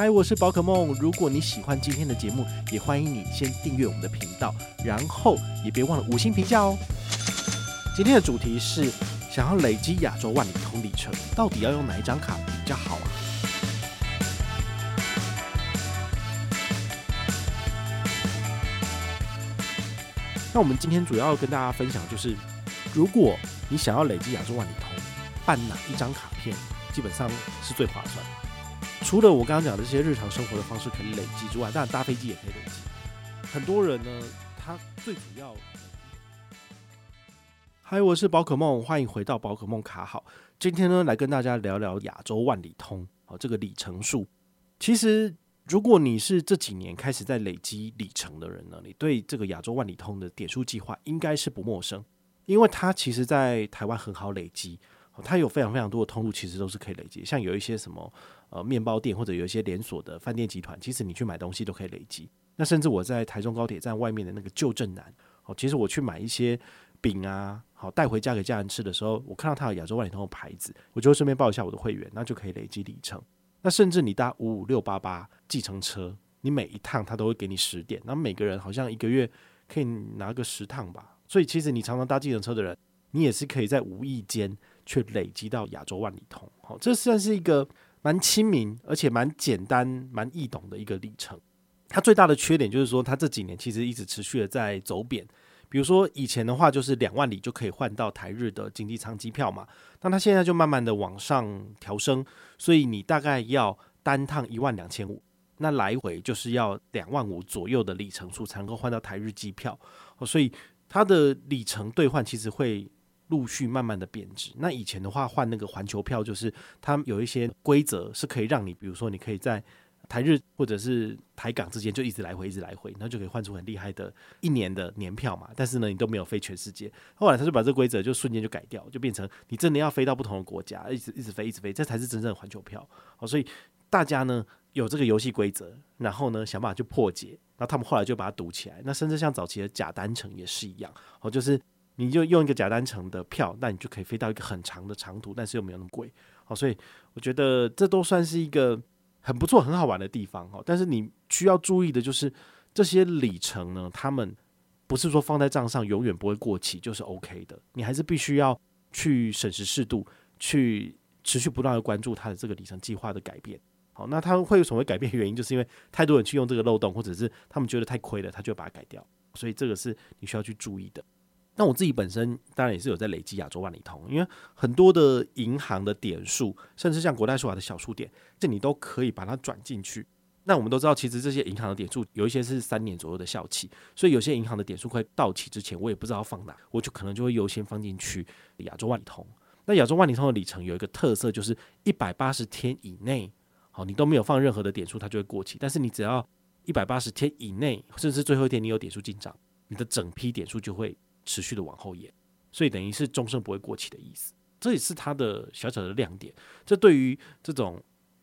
嗨，我是宝可梦。如果你喜欢今天的节目，也欢迎你先订阅我们的频道，然后也别忘了五星评价哦。今天的主题是想要累积亚洲万里通里程，到底要用哪一张卡比较好啊？那我们今天主要跟大家分享就是，如果你想要累积亚洲万里通，办哪一张卡片基本上是最划算？除了我刚刚讲的这些日常生活的方式可以累积之外，当然搭飞机也可以累积。很多人呢，他最主要。嗨，我是宝可梦，欢迎回到宝可梦卡好。今天呢，来跟大家聊聊亚洲万里通哦，这个里程数。其实，如果你是这几年开始在累积里程的人呢，你对这个亚洲万里通的点数计划应该是不陌生，因为它其实在台湾很好累积。它有非常非常多的通路，其实都是可以累积。像有一些什么呃面包店，或者有一些连锁的饭店集团，其实你去买东西都可以累积。那甚至我在台中高铁站外面的那个旧镇南，哦，其实我去买一些饼啊，好带回家给家人吃的时候，我看到它有亚洲万里通的牌子，我就顺便报一下我的会员，那就可以累积里程。那甚至你搭五五六八八计程车，你每一趟它都会给你十点，那每个人好像一个月可以拿个十趟吧。所以其实你常常搭计程车的人，你也是可以在无意间。却累积到亚洲万里通，好，这算是一个蛮亲民而且蛮简单、蛮易懂的一个里程。它最大的缺点就是说，它这几年其实一直持续的在走贬。比如说以前的话，就是两万里就可以换到台日的经济舱机票嘛，那它现在就慢慢的往上调升，所以你大概要单趟一万两千五，那来回就是要两万五左右的里程数才能够换到台日机票，所以它的里程兑换其实会。陆续慢慢的贬值。那以前的话，换那个环球票，就是它有一些规则是可以让你，比如说你可以在台日或者是台港之间就一直来回，一直来回，那就可以换出很厉害的一年的年票嘛。但是呢，你都没有飞全世界。后来他就把这规则就瞬间就改掉，就变成你真的要飞到不同的国家，一直一直飞，一直飞，这才是真正的环球票。好，所以大家呢有这个游戏规则，然后呢想办法去破解，然后他们后来就把它堵起来。那甚至像早期的假单程也是一样，哦，就是。你就用一个假单程的票，那你就可以飞到一个很长的长途，但是又没有那么贵，好，所以我觉得这都算是一个很不错、很好玩的地方，哈。但是你需要注意的就是这些里程呢，他们不是说放在账上永远不会过期就是 OK 的，你还是必须要去审时适度，去持续不断的关注它的这个里程计划的改变。好，那它会有什么改变原因，就是因为太多人去用这个漏洞，或者是他们觉得太亏了，他就把它改掉，所以这个是你需要去注意的。那我自己本身当然也是有在累积亚洲万里通，因为很多的银行的点数，甚至像国泰世华的小数点，这你都可以把它转进去。那我们都知道，其实这些银行的点数有一些是三年左右的效期，所以有些银行的点数快到期之前，我也不知道放哪，我就可能就会优先放进去亚洲万里通。那亚洲万里通的里程有一个特色，就是一百八十天以内，好，你都没有放任何的点数，它就会过期。但是你只要一百八十天以内，甚至最后一天你有点数进账，你的整批点数就会。持续的往后延，所以等于是终身不会过期的意思，这也是它的小小的亮点。这对于这种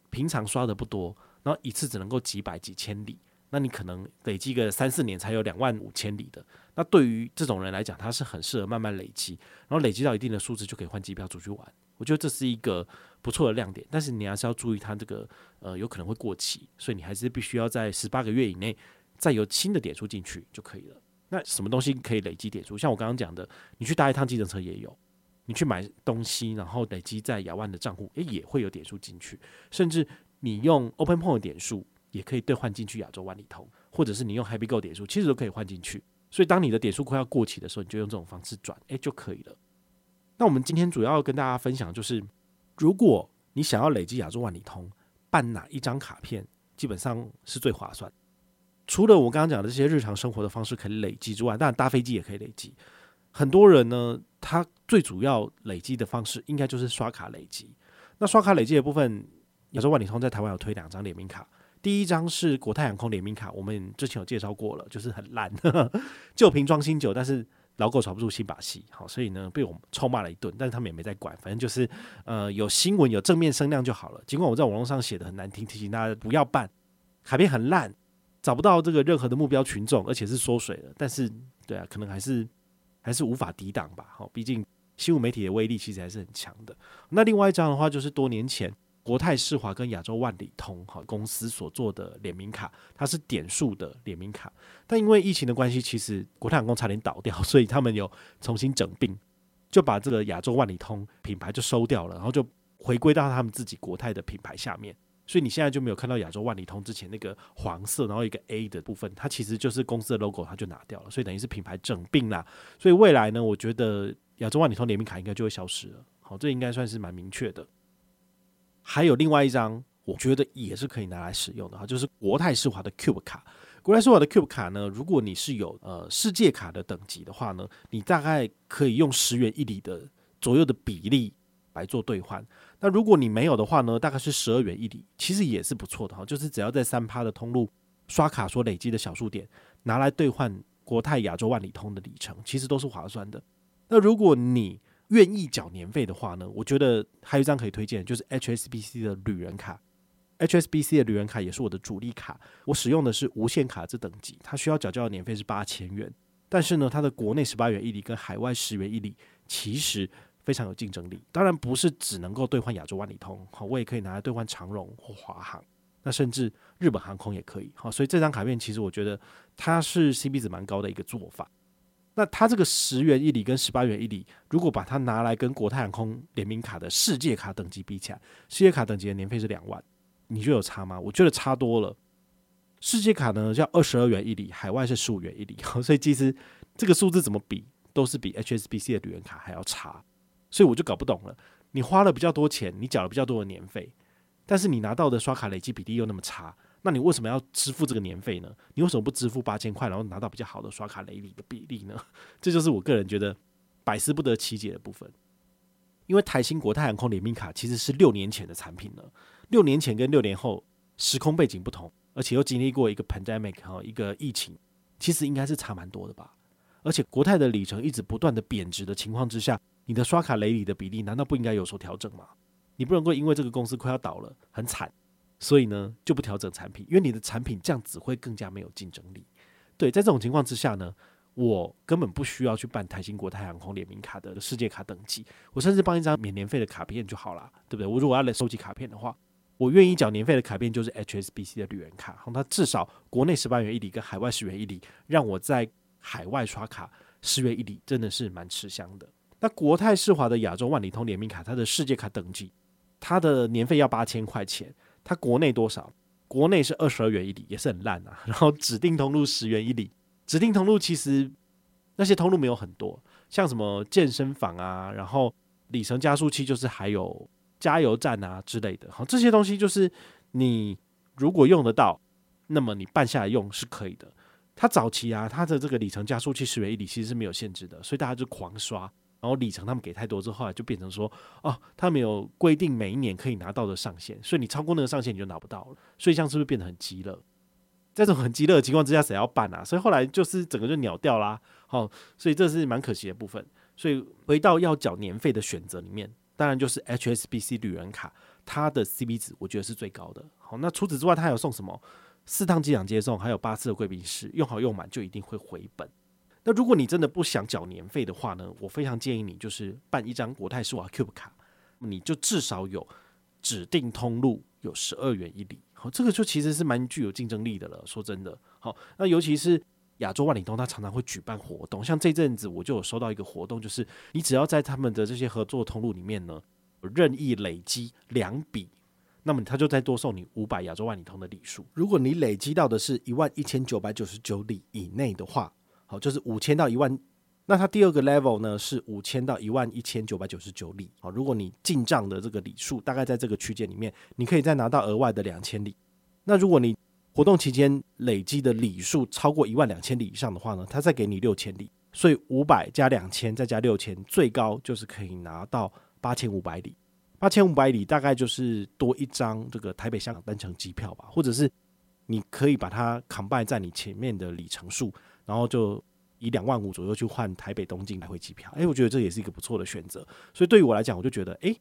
平常刷的不多，然后一次只能够几百几千里，那你可能累积个三四年才有两万五千里的，那对于这种人来讲，他是很适合慢慢累积，然后累积到一定的数字就可以换机票出去玩。我觉得这是一个不错的亮点，但是你还是要注意它这个呃有可能会过期，所以你还是必须要在十八个月以内再有新的点数进去就可以了。那什么东西可以累积点数？像我刚刚讲的，你去搭一趟计程车也有，你去买东西，然后累积在亚万的账户，诶，也会有点数进去。甚至你用 Open Point 点数也可以兑换进去亚洲万里通，或者是你用 Happy Go 点数，其实都可以换进去。所以当你的点数快要过期的时候，你就用这种方式转，诶，就可以了。那我们今天主要跟大家分享就是，如果你想要累积亚洲万里通，办哪一张卡片基本上是最划算。除了我刚刚讲的这些日常生活的方式可以累积之外，当然搭飞机也可以累积。很多人呢，他最主要累积的方式应该就是刷卡累积。那刷卡累积的部分，亚洲万里通在台湾有推两张联名卡，第一张是国泰航空联名卡，我们之前有介绍过了，就是很烂，旧瓶装新酒，但是老狗耍不出新把戏，好，所以呢被我们臭骂了一顿，但是他们也没在管，反正就是呃有新闻有正面声量就好了。尽管我在网络上写的很难听，提醒大家不要办，卡片很烂。找不到这个任何的目标群众，而且是缩水了。但是，对啊，可能还是还是无法抵挡吧。好，毕竟新闻媒体的威力其实还是很强的。那另外一张的话，就是多年前国泰世华跟亚洲万里通哈公司所做的联名卡，它是点数的联名卡，但因为疫情的关系，其实国泰航空差点倒掉，所以他们有重新整并，就把这个亚洲万里通品牌就收掉了，然后就回归到他们自己国泰的品牌下面，所以你现在就没有看到亚洲万里通之前那个黄色，然后一个 A 的部分，它其实就是公司的 logo，它就拿掉了，所以等于是品牌整并啦。所以未来呢，我觉得亚洲万里通联名卡应该就会消失了，好，这应该算是蛮明确的。还有另外一张，我觉得也是可以拿来使用的哈，就是国泰世华的 Cube 卡。国泰世华的 Cube 卡呢，如果你是有呃世界卡的等级的话呢，你大概可以用十元一里的左右的比例来做兑换。那如果你没有的话呢，大概是十二元一里，其实也是不错的哈。就是只要在三趴的通路刷卡所累积的小数点拿来兑换国泰亚洲万里通的里程，其实都是划算的。那如果你愿意缴年费的话呢，我觉得还有一张可以推荐，就是 HSBC 的旅人卡。HSBC 的旅人卡也是我的主力卡，我使用的是无限卡这等级，它需要缴交的年费是八千元。但是呢，它的国内十八元一里跟海外十元一里其实非常有竞争力。当然不是只能够兑换亚洲万里通，好，我也可以拿来兑换长荣或华航，那甚至日本航空也可以。好，所以这张卡片其实我觉得它是 CP 值蛮高的一个做法。那它这个十元一里跟十八元一里，如果把它拿来跟国泰航空联名卡的世界卡等级比起来，世界卡等级的年费是两万，你觉得有差吗？我觉得差多了。世界卡呢叫二十二元一里，海外是十五元一里，所以其实这个数字怎么比都是比 HSBC 的旅人卡还要差，所以我就搞不懂了。你花了比较多钱，你缴了比较多的年费，但是你拿到的刷卡累积比例又那么差。那你为什么要支付这个年费呢？你为什么不支付八千块，然后拿到比较好的刷卡累里的比例呢？这就是我个人觉得百思不得其解的部分。因为台新国泰航空联名卡其实是六年前的产品了，六年前跟六年后时空背景不同，而且又经历过一个 pandemic 哈，一个疫情，其实应该是差蛮多的吧。而且国泰的里程一直不断的贬值的情况之下，你的刷卡累里的比例难道不应该有所调整吗？你不能够因为这个公司快要倒了，很惨。所以呢，就不调整产品，因为你的产品这样子会更加没有竞争力。对，在这种情况之下呢，我根本不需要去办台新国泰航空联名卡的世界卡等级，我甚至办一张免年费的卡片就好了，对不对？我如果要来收集卡片的话，我愿意缴年费的卡片就是 HSBC 的旅人卡，它至少国内十八元一里跟海外十元一里，让我在海外刷卡十元一里，真的是蛮吃香的。那国泰世华的亚洲万里通联名卡，它的世界卡等级，它的年费要八千块钱。它国内多少？国内是二十二元一里，也是很烂啊。然后指定通路十元一里，指定通路其实那些通路没有很多，像什么健身房啊，然后里程加速器，就是还有加油站啊之类的。好，这些东西就是你如果用得到，那么你办下来用是可以的。它早期啊，它的这个里程加速器十元一里其实是没有限制的，所以大家就狂刷。然后里程他们给太多之后，后来就变成说，哦，他们有规定每一年可以拿到的上限，所以你超过那个上限你就拿不到了。所以这样是不是变得很鸡肋？在这种很鸡肋的情况之下，谁要办啊？所以后来就是整个就鸟掉啦。好、所以这是蛮可惜的部分。所以回到要缴年费的选择里面，当然就是 HSBC 旅人卡，它的 CB 值我觉得是最高的。好，那除此之外，它还有送什么？四趟机场接送，还有八次的贵宾室，用好用满就一定会回本。那如果你真的不想缴年费的话呢，我非常建议你就是办一张国泰世华 Cube 卡，你就至少有指定通路有十二元一里，好，这个就其实是蛮具有竞争力的了。说真的，好，那尤其是亚洲万里通，它常常会举办活动，像这阵子我就有收到一个活动，就是你只要在他们的这些合作通路里面呢，任意累积两笔，那么他就再多送你五百亚洲万里通的里数。如果你累积到的是一万一千九百九十九里以内的话，好，就是五千到一万，那它第二个 level 呢是五千到一万一千九百九十九里。好，如果你进账的这个里数大概在这个区间里面，你可以再拿到额外的两千里。那如果你活动期间累积的里数超过一万两千里以上的话呢，它再给你六千里。所以五百加两千再加六千，最高就是可以拿到八千五百里。八千五百里大概就是多一张这个台北香港单程机票吧，或者是你可以把它 combine 在你前面的里程数。然后就以两万五左右去换台北东京来回机票，诶，我觉得这也是一个不错的选择。所以对于我来讲，我就觉得，诶，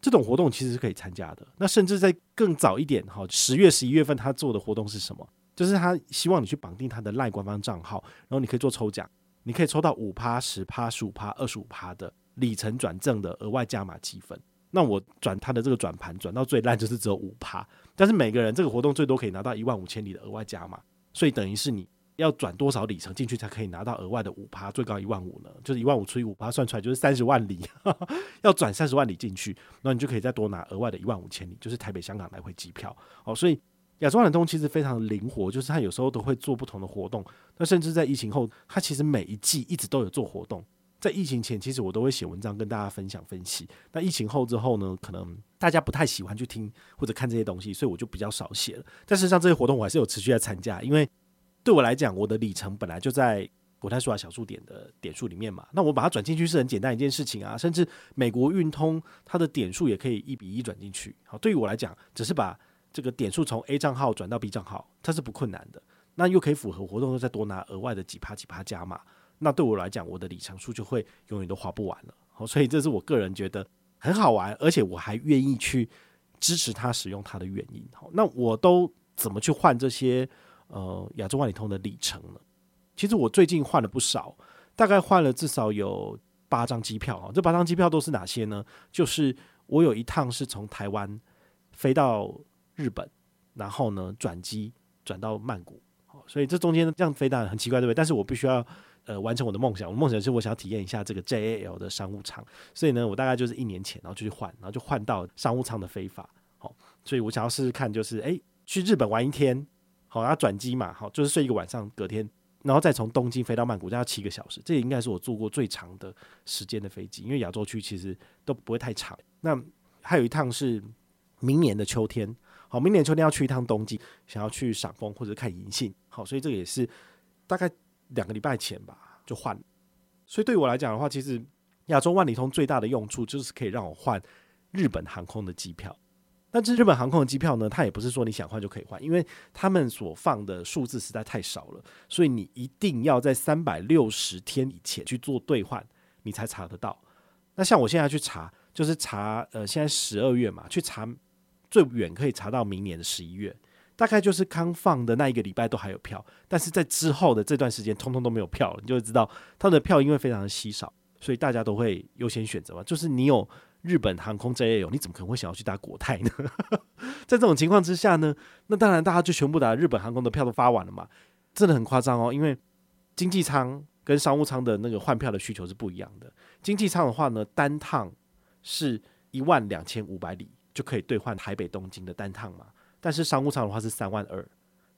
这种活动其实是可以参加的。那甚至在更早一点，哈，十月、十一月份他做的活动是什么？就是他希望你去绑定他的赖官方账号，然后你可以做抽奖，你可以抽到五趴、十趴、十五趴、二十五趴的里程转正的额外加码积分。那我转他的这个转盘转到最烂就是只有五趴，但是每个人这个活动最多可以拿到一万五千里的额外加码，所以等于是你要转多少里程进去才可以拿到额外的五趴，最高一万五呢？就是一万五除以五趴算出来就是三十万里，要转三十万里进去，那你就可以再多拿额外的一万五千里，就是台北香港来回机票。哦，所以亚洲万通其实非常灵活，就是它有时候都会做不同的活动，那甚至在疫情后，它其实每一季一直都有做活动。在疫情前，其实我都会写文章跟大家分享分析。那疫情后之后呢，可能大家不太喜欢去听或者看这些东西，所以我就比较少写了。但事实上，这些活动我还是有持续在参加，因为对我来讲，我的里程本来就在国泰数码小数点的点数里面嘛。那我把它转进去是很简单一件事情啊。甚至美国运通它的点数也可以一比一转进去。好，对于我来讲，只是把这个点数从 A 账号转到 B 账号，它是不困难的。那又可以符合活动，再多拿额外的几趴几趴加码。那对我来讲，我的里程数就会永远都花不完了。好，所以这是我个人觉得很好玩，而且我还愿意去支持他使用它的原因。好，那我都怎么去换这些呃亚洲万里通的里程呢？其实我最近换了不少，大概换了至少有八张机票啊。这八张机票都是哪些呢？就是我有一趟是从台湾飞到日本，然后呢转机转到曼谷。好，所以这中间这样飞当然很奇怪，对不对？但是我必须要。呃，完成我的梦想。我梦想是我想要体验一下这个 JAL 的商务舱，所以呢，我大概就是一年前，然后就去换，然后就换到商务舱的飞法。好，所以我想要试试看，就是哎、去日本玩一天，好，然后转机嘛，好，就是睡一个晚上，隔天，然后再从东京飞到曼谷，这要七个小时，这也应该是我坐过最长的时间的飞机，因为亚洲区其实都不会太长。那还有一趟是明年的秋天，好，明年秋天要去一趟东京，想要去赏枫或者看银杏，好，所以这个也是大概。两个礼拜前吧，就换。所以对我来讲的话，其实亚洲万里通最大的用处就是可以让我换日本航空的机票。那这日本航空的机票呢，它也不是说你想换就可以换，因为他们所放的数字实在太少了，所以你一定要在三百六十天以前去做兑换，你才查得到。那像我现在去查，就是查呃，现在十二月嘛，去查最远可以查到明年的十一月。大概就是康放的那一个礼拜都还有票，但是在之后的这段时间，通通都没有票了。你就会知道，他的票因为非常的稀少，所以大家都会优先选择嘛。就是你有日本航空 JAL，你怎么可能会想要去搭国泰呢？在这种情况之下呢，那当然大家就全部打日本航空的票都发完了嘛，真的很夸张哦。因为经济舱跟商务舱的那个换票的需求是不一样的。经济舱的话呢，单趟是一万两千五百里就可以兑换台北东京的单趟嘛。但是商务舱的话是三万二，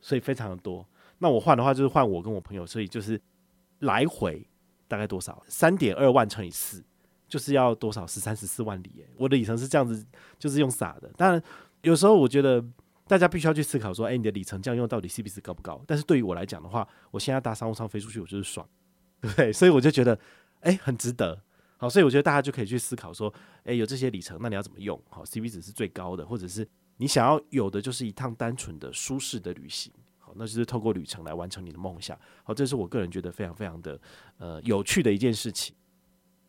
所以非常的多。那我换的话就是换我跟我朋友，所以就是来回大概多少？三点二万乘以四，就是要多少？十三十四万里耶。我的里程是这样子，就是用撒的。当然，有时候我觉得大家必须要去思考说，哎，你的里程这样用到底 CP 值高不高？但是对于我来讲的话，我现在搭商务舱飞出去，我就是爽，对？所以我就觉得，哎，很值得。好，所以我觉得大家就可以去思考说，哎，有这些里程，那你要怎么用？好，CP 值是最高的，或者是。你想要有的就是一趟单纯的舒适的旅行，好，那就是透过旅程来完成你的梦想。好，这是我个人觉得非常非常的呃有趣的一件事情。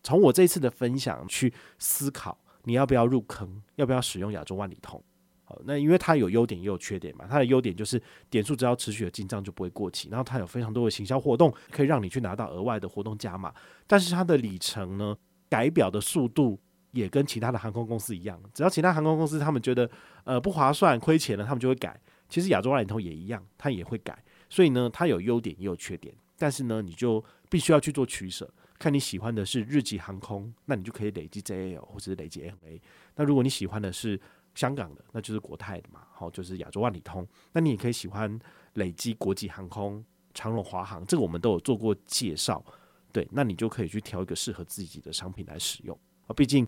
从我这次的分享去思考，你要不要入坑，要不要使用亚洲万里通？好，那因为它有优点也有缺点嘛。它的优点就是点数只要持续的进账就不会过期，然后它有非常多的行销活动可以让你去拿到额外的活动加码。但是它的里程呢，改表的速度。也跟其他的航空公司一样，只要其他航空公司他们觉得呃不划算、亏钱了，他们就会改。其实亚洲万里通也一样，它也会改。所以呢，它有优点也有缺点。但是呢，你就必须要去做取舍，看你喜欢的是日籍航空，那你就可以累积 JAL 或者是累积 ANA。那如果你喜欢的是香港的，那就是国泰的嘛，好，就是亚洲万里通。那你也可以喜欢累积国际航空、长荣、华航，这个我们都有做过介绍。对，那你就可以去挑一个适合自己的商品来使用啊，毕竟。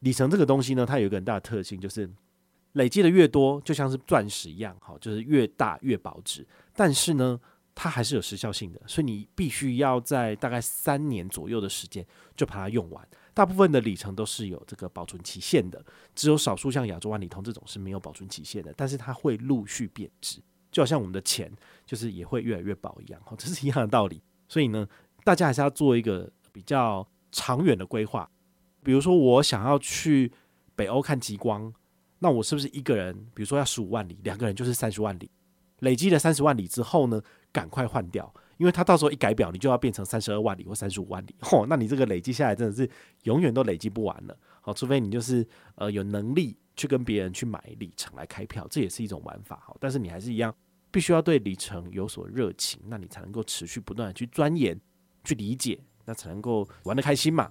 里程这个东西呢，它有一个很大的特性，就是累积的越多，就像是钻石一样，好，就是越大越保值。但是呢，它还是有时效性的，所以你必须要在大概三年左右的时间就把它用完。大部分的里程都是有这个保存期限的，只有少数像亚洲万里通这种是没有保存期限的，但是它会陆续贬值，就好像我们的钱就是也会越来越薄一样，好，这是一样的道理。所以呢，大家还是要做一个比较长远的规划。比如说，我想要去北欧看极光，那我是不是一个人？比如说要十五万里，两个人就是三十万里。累积了三十万里之后呢，赶快换掉，因为它到时候一改表，你就要变成三十二万里或三十五万里。嚯，那你这个累积下来真的是永远都累积不完了。好，除非你就是呃有能力去跟别人去买里程来开票，这也是一种玩法。好，但是你还是一样必须要对里程有所热情，那你才能够持续不断的去钻研、去理解，那才能够玩得开心嘛。